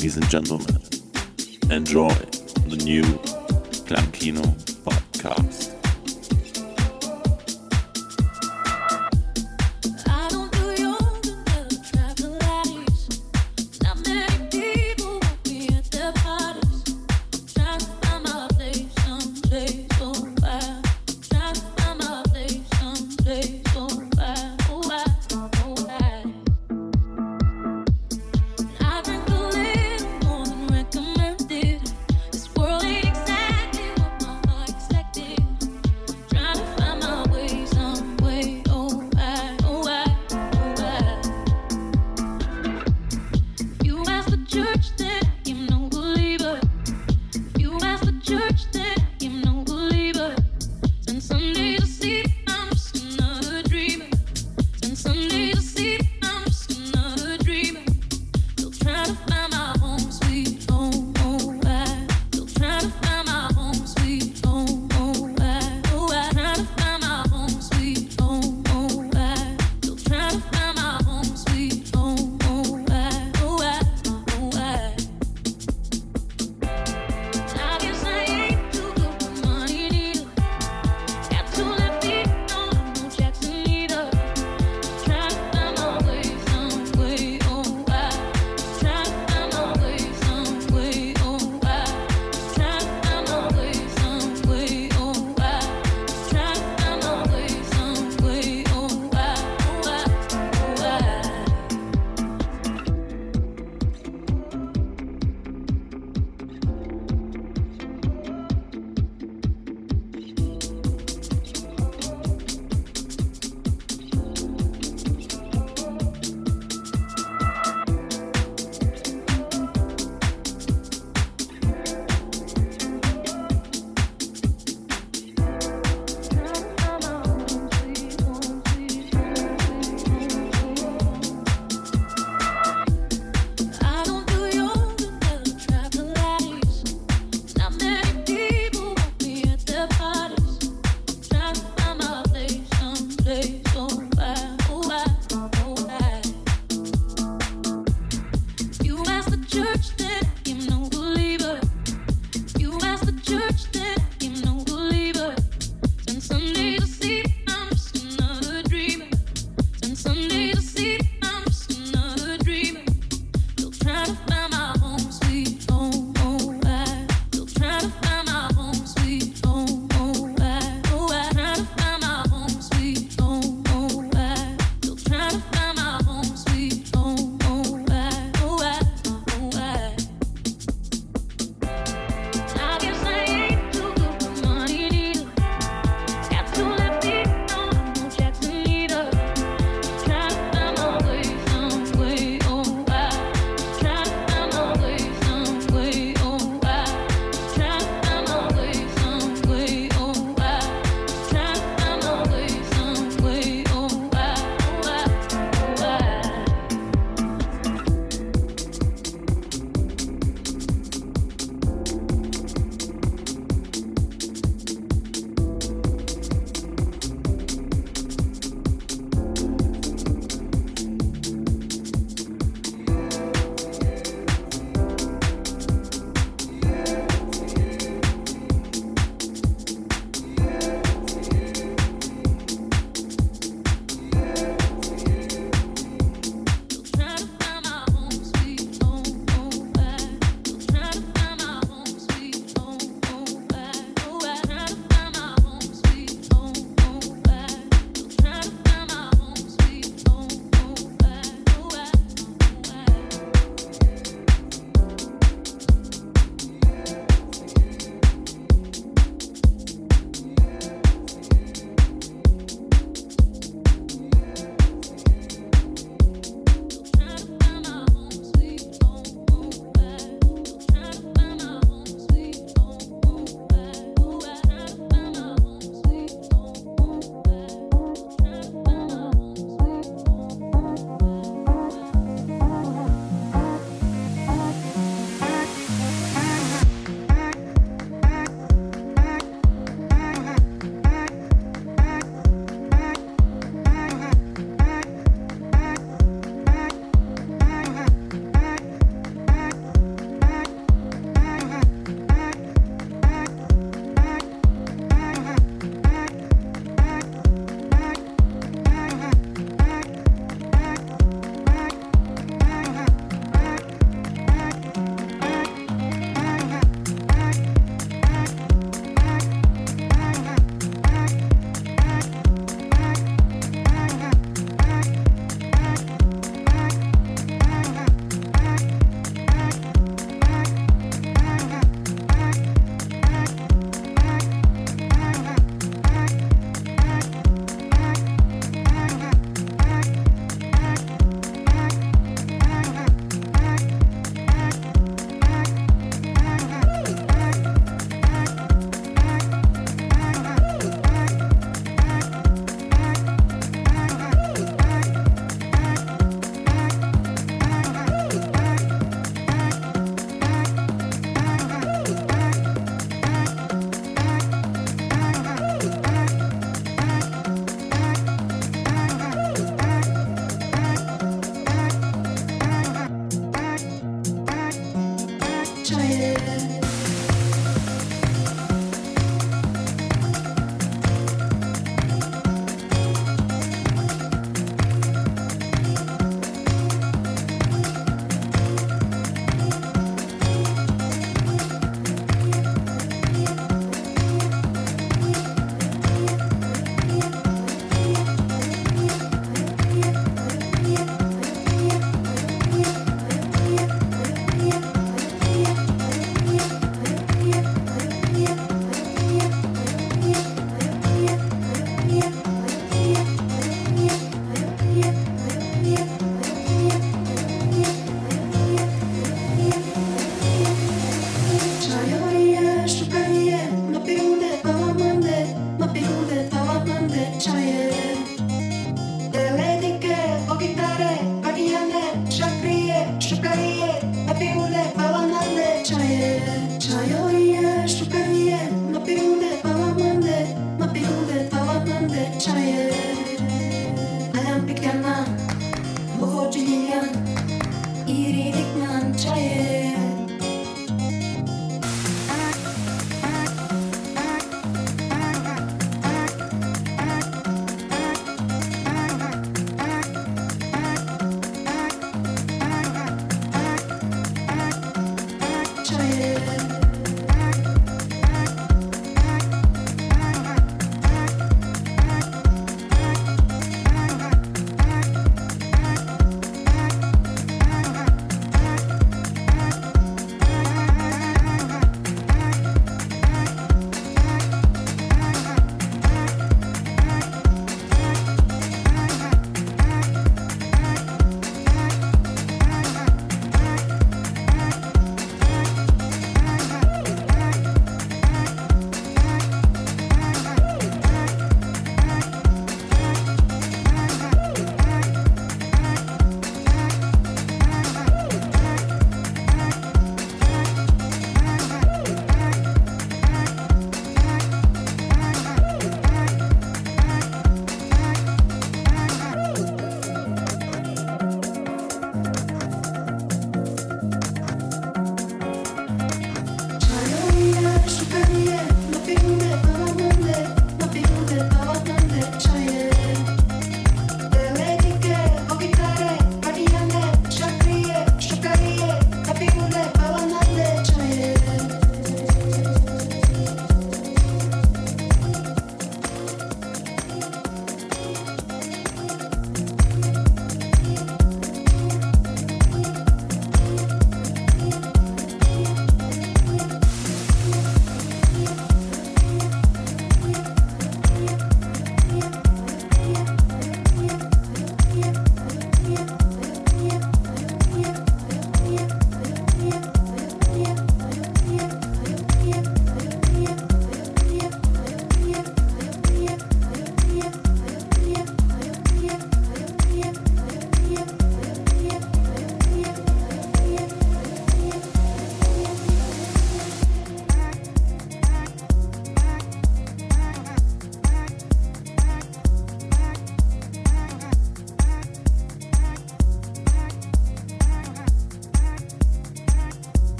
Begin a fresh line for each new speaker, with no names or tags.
ladies and gentlemen, enjoy the new Clankino